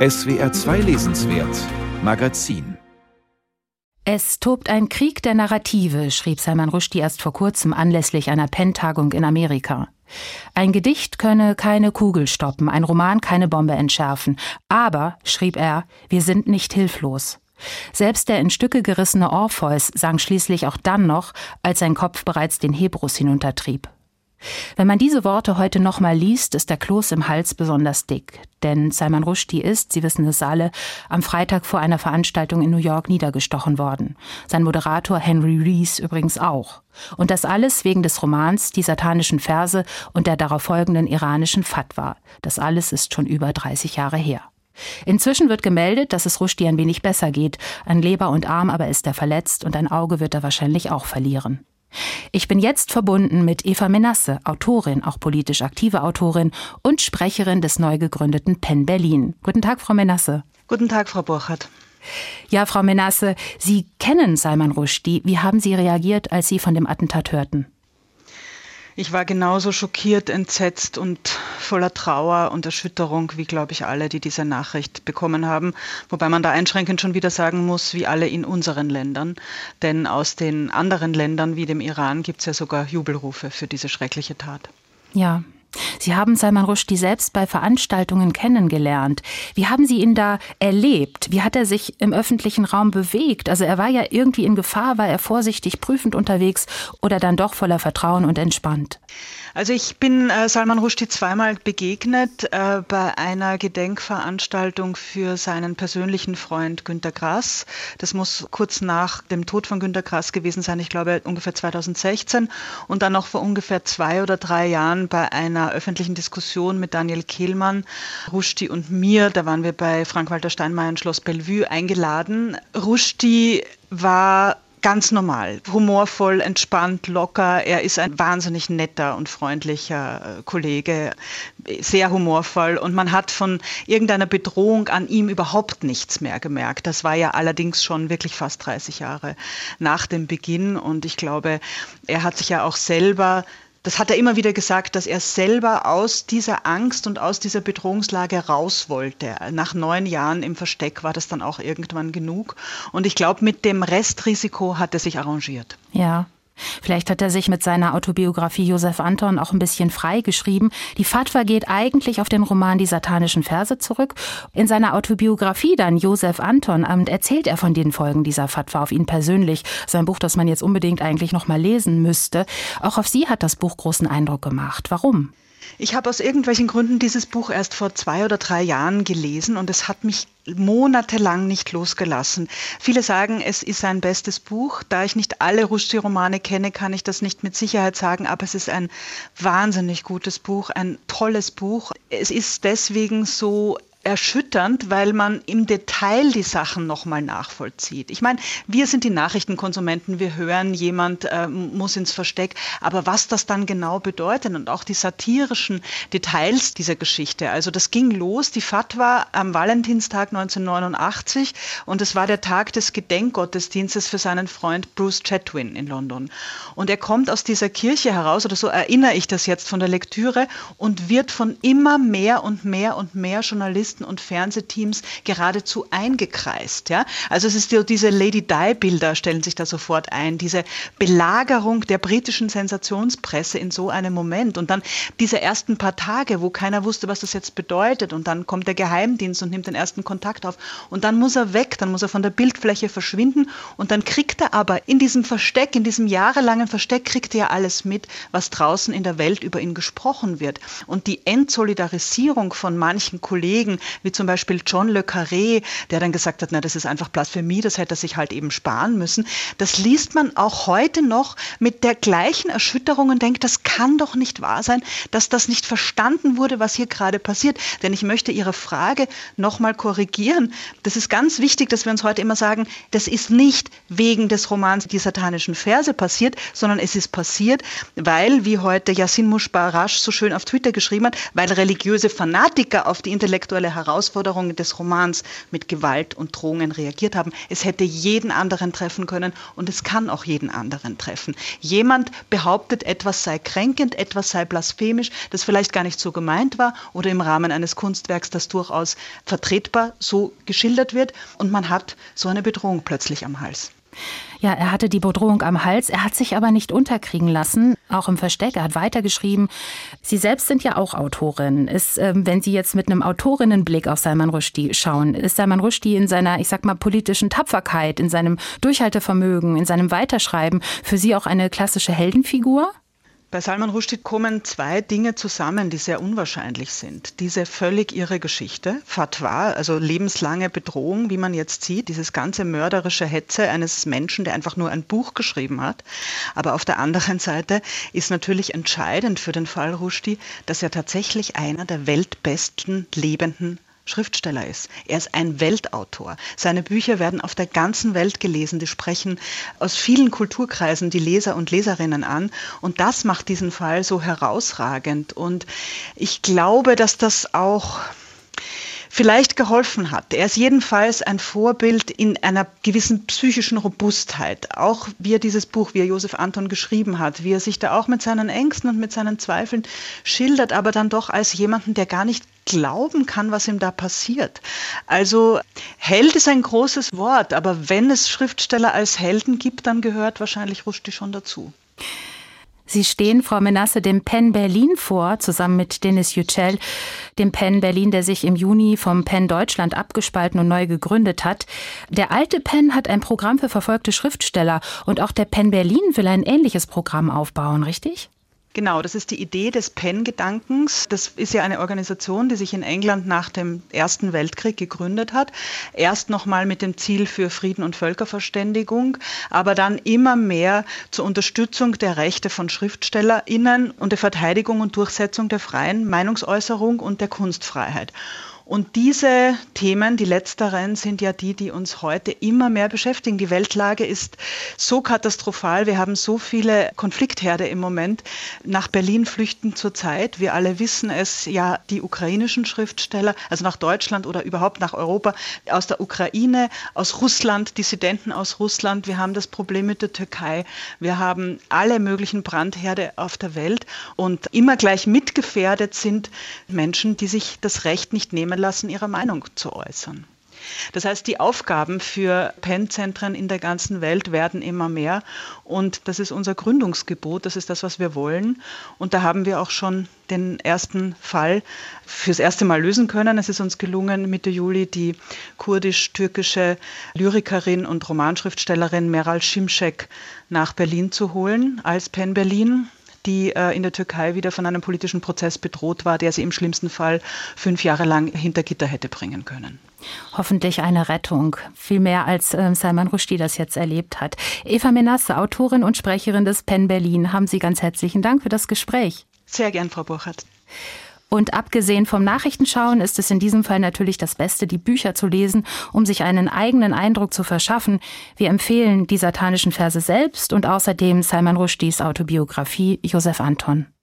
SWR 2 Lesenswert Magazin es tobt ein Krieg der Narrative, schrieb Salman Rushdie erst vor kurzem anlässlich einer Penn-Tagung in Amerika. Ein Gedicht könne keine Kugel stoppen, ein Roman keine Bombe entschärfen. Aber, schrieb er, wir sind nicht hilflos. Selbst der in Stücke gerissene Orpheus sang schließlich auch dann noch, als sein Kopf bereits den Hebrus hinuntertrieb. Wenn man diese Worte heute nochmal liest, ist der Kloß im Hals besonders dick. Denn Salman Rushdie ist, Sie wissen es alle, am Freitag vor einer Veranstaltung in New York niedergestochen worden. Sein Moderator Henry Rees übrigens auch. Und das alles wegen des Romans Die satanischen Verse und der darauf folgenden iranischen Fatwa. Das alles ist schon über 30 Jahre her. Inzwischen wird gemeldet, dass es Rushdie ein wenig besser geht. An Leber und Arm aber ist er verletzt und ein Auge wird er wahrscheinlich auch verlieren. Ich bin jetzt verbunden mit Eva Menasse, Autorin, auch politisch aktive Autorin und Sprecherin des neu gegründeten Penn Berlin. Guten Tag, Frau Menasse. Guten Tag, Frau Burchardt. Ja, Frau Menasse, Sie kennen Salman Rushdie. Wie haben Sie reagiert, als Sie von dem Attentat hörten? Ich war genauso schockiert, entsetzt und voller Trauer und Erschütterung, wie glaube ich alle, die diese Nachricht bekommen haben. Wobei man da einschränkend schon wieder sagen muss, wie alle in unseren Ländern. Denn aus den anderen Ländern wie dem Iran gibt es ja sogar Jubelrufe für diese schreckliche Tat. Ja, Sie haben Salman Rushdie selbst bei Veranstaltungen kennengelernt. Wie haben Sie ihn da erlebt? Wie hat er sich im öffentlichen Raum bewegt? Also er war ja irgendwie in Gefahr, war er vorsichtig, prüfend unterwegs oder dann doch voller Vertrauen und entspannt? Also ich bin äh, Salman Rushdie zweimal begegnet äh, bei einer Gedenkveranstaltung für seinen persönlichen Freund Günter Grass. Das muss kurz nach dem Tod von Günter Grass gewesen sein, ich glaube ungefähr 2016 und dann noch vor ungefähr zwei oder drei Jahren bei einer öffentlichen Diskussion mit Daniel Kehlmann, Rushdie und mir. Da waren wir bei Frank-Walter Steinmeier in Schloss Bellevue eingeladen. Rushdie war ganz normal, humorvoll, entspannt, locker. Er ist ein wahnsinnig netter und freundlicher äh, Kollege, sehr humorvoll und man hat von irgendeiner Bedrohung an ihm überhaupt nichts mehr gemerkt. Das war ja allerdings schon wirklich fast 30 Jahre nach dem Beginn und ich glaube, er hat sich ja auch selber das hat er immer wieder gesagt, dass er selber aus dieser Angst und aus dieser Bedrohungslage raus wollte. Nach neun Jahren im Versteck war das dann auch irgendwann genug. Und ich glaube, mit dem Restrisiko hat er sich arrangiert. Ja, Vielleicht hat er sich mit seiner Autobiografie Josef Anton auch ein bisschen frei geschrieben. Die Fatwa geht eigentlich auf den Roman Die satanischen Verse zurück. In seiner Autobiografie dann Josef Anton erzählt er von den Folgen dieser Fatwa auf ihn persönlich. Sein Buch, das man jetzt unbedingt eigentlich noch mal lesen müsste. Auch auf Sie hat das Buch großen Eindruck gemacht. Warum? Ich habe aus irgendwelchen Gründen dieses Buch erst vor zwei oder drei Jahren gelesen und es hat mich monatelang nicht losgelassen. Viele sagen, es ist sein bestes Buch. Da ich nicht alle Rushdie-Romane kenne, kann ich das nicht mit Sicherheit sagen, aber es ist ein wahnsinnig gutes Buch, ein tolles Buch. Es ist deswegen so erschütternd, weil man im Detail die Sachen nochmal nachvollzieht. Ich meine, wir sind die Nachrichtenkonsumenten, wir hören, jemand äh, muss ins Versteck, aber was das dann genau bedeutet und auch die satirischen Details dieser Geschichte. Also das ging los, die Fatwa am Valentinstag 1989 und es war der Tag des Gedenkgottesdienstes für seinen Freund Bruce Chatwin in London. Und er kommt aus dieser Kirche heraus, oder so erinnere ich das jetzt von der Lektüre, und wird von immer mehr und mehr und mehr Journalisten Journalisten und Fernsehteams geradezu eingekreist. Ja? Also es ist diese Lady Di-Bilder stellen sich da sofort ein, diese Belagerung der britischen Sensationspresse in so einem Moment und dann diese ersten paar Tage, wo keiner wusste, was das jetzt bedeutet und dann kommt der Geheimdienst und nimmt den ersten Kontakt auf und dann muss er weg, dann muss er von der Bildfläche verschwinden und dann kriegt er aber in diesem Versteck, in diesem jahrelangen Versteck, kriegt er alles mit, was draußen in der Welt über ihn gesprochen wird. Und die Entsolidarisierung von manchen Kollegen, wie zum Beispiel John Le Carré, der dann gesagt hat, na, das ist einfach Blasphemie, das hätte er sich halt eben sparen müssen. Das liest man auch heute noch mit der gleichen Erschütterung und denkt, das kann doch nicht wahr sein, dass das nicht verstanden wurde, was hier gerade passiert. Denn ich möchte Ihre Frage nochmal korrigieren. Das ist ganz wichtig, dass wir uns heute immer sagen, das ist nicht wegen des Romans Die satanischen Verse passiert, sondern es ist passiert, weil, wie heute Yassin Mushbarash so schön auf Twitter geschrieben hat, weil religiöse Fanatiker auf die intellektuelle der Herausforderungen des Romans mit Gewalt und Drohungen reagiert haben. Es hätte jeden anderen treffen können und es kann auch jeden anderen treffen. Jemand behauptet, etwas sei kränkend, etwas sei blasphemisch, das vielleicht gar nicht so gemeint war oder im Rahmen eines Kunstwerks, das durchaus vertretbar so geschildert wird und man hat so eine Bedrohung plötzlich am Hals. Ja, er hatte die Bedrohung am Hals, er hat sich aber nicht unterkriegen lassen, auch im Versteck. Er hat weitergeschrieben. Sie selbst sind ja auch Autorin. Ist, äh, wenn Sie jetzt mit einem Autorinnenblick auf Salman Rushdie schauen, ist Salman Rushdie in seiner, ich sag mal, politischen Tapferkeit, in seinem Durchhaltevermögen, in seinem Weiterschreiben für Sie auch eine klassische Heldenfigur? Bei Salman Rushdie kommen zwei Dinge zusammen, die sehr unwahrscheinlich sind. Diese völlig irre Geschichte, Fatwa, also lebenslange Bedrohung, wie man jetzt sieht, dieses ganze mörderische Hetze eines Menschen, der einfach nur ein Buch geschrieben hat. Aber auf der anderen Seite ist natürlich entscheidend für den Fall Rushdie, dass er tatsächlich einer der weltbesten lebenden Schriftsteller ist. Er ist ein Weltautor. Seine Bücher werden auf der ganzen Welt gelesen. Die sprechen aus vielen Kulturkreisen die Leser und Leserinnen an. Und das macht diesen Fall so herausragend. Und ich glaube, dass das auch vielleicht geholfen hat. Er ist jedenfalls ein Vorbild in einer gewissen psychischen Robustheit. Auch wie er dieses Buch, wie er Josef Anton geschrieben hat, wie er sich da auch mit seinen Ängsten und mit seinen Zweifeln schildert, aber dann doch als jemanden, der gar nicht glauben kann, was ihm da passiert. Also Held ist ein großes Wort, aber wenn es Schriftsteller als Helden gibt, dann gehört wahrscheinlich Rushdie schon dazu. Sie stehen, Frau Menasse, dem Penn Berlin vor, zusammen mit Denis Yücel, dem Penn Berlin, der sich im Juni vom Penn Deutschland abgespalten und neu gegründet hat. Der alte Penn hat ein Programm für verfolgte Schriftsteller und auch der Penn Berlin will ein ähnliches Programm aufbauen, richtig? Genau, das ist die Idee des PEN-Gedankens. Das ist ja eine Organisation, die sich in England nach dem Ersten Weltkrieg gegründet hat. Erst nochmal mit dem Ziel für Frieden und Völkerverständigung, aber dann immer mehr zur Unterstützung der Rechte von SchriftstellerInnen und der Verteidigung und Durchsetzung der freien Meinungsäußerung und der Kunstfreiheit. Und diese Themen, die letzteren, sind ja die, die uns heute immer mehr beschäftigen. Die Weltlage ist so katastrophal. Wir haben so viele Konfliktherde im Moment. Nach Berlin flüchten zurzeit, wir alle wissen es, ja, die ukrainischen Schriftsteller, also nach Deutschland oder überhaupt nach Europa, aus der Ukraine, aus Russland, Dissidenten aus Russland. Wir haben das Problem mit der Türkei. Wir haben alle möglichen Brandherde auf der Welt. Und immer gleich mitgefährdet sind Menschen, die sich das Recht nicht nehmen lassen, ihre Meinung zu äußern. Das heißt, die Aufgaben für PEN-Zentren in der ganzen Welt werden immer mehr und das ist unser Gründungsgebot, das ist das, was wir wollen. Und da haben wir auch schon den ersten Fall fürs erste Mal lösen können. Es ist uns gelungen, Mitte Juli die kurdisch-türkische Lyrikerin und Romanschriftstellerin Meral Şimşek nach Berlin zu holen als PEN Berlin die äh, in der Türkei wieder von einem politischen Prozess bedroht war, der sie im schlimmsten Fall fünf Jahre lang hinter Gitter hätte bringen können. Hoffentlich eine Rettung, viel mehr als äh, Salman Rushdie das jetzt erlebt hat. Eva Menasse, Autorin und Sprecherin des PEN Berlin, haben Sie ganz herzlichen Dank für das Gespräch. Sehr gern, Frau Burchardt. Und abgesehen vom Nachrichtenschauen ist es in diesem Fall natürlich das Beste, die Bücher zu lesen, um sich einen eigenen Eindruck zu verschaffen. Wir empfehlen die satanischen Verse selbst und außerdem Salman Rushdies Autobiografie Josef Anton.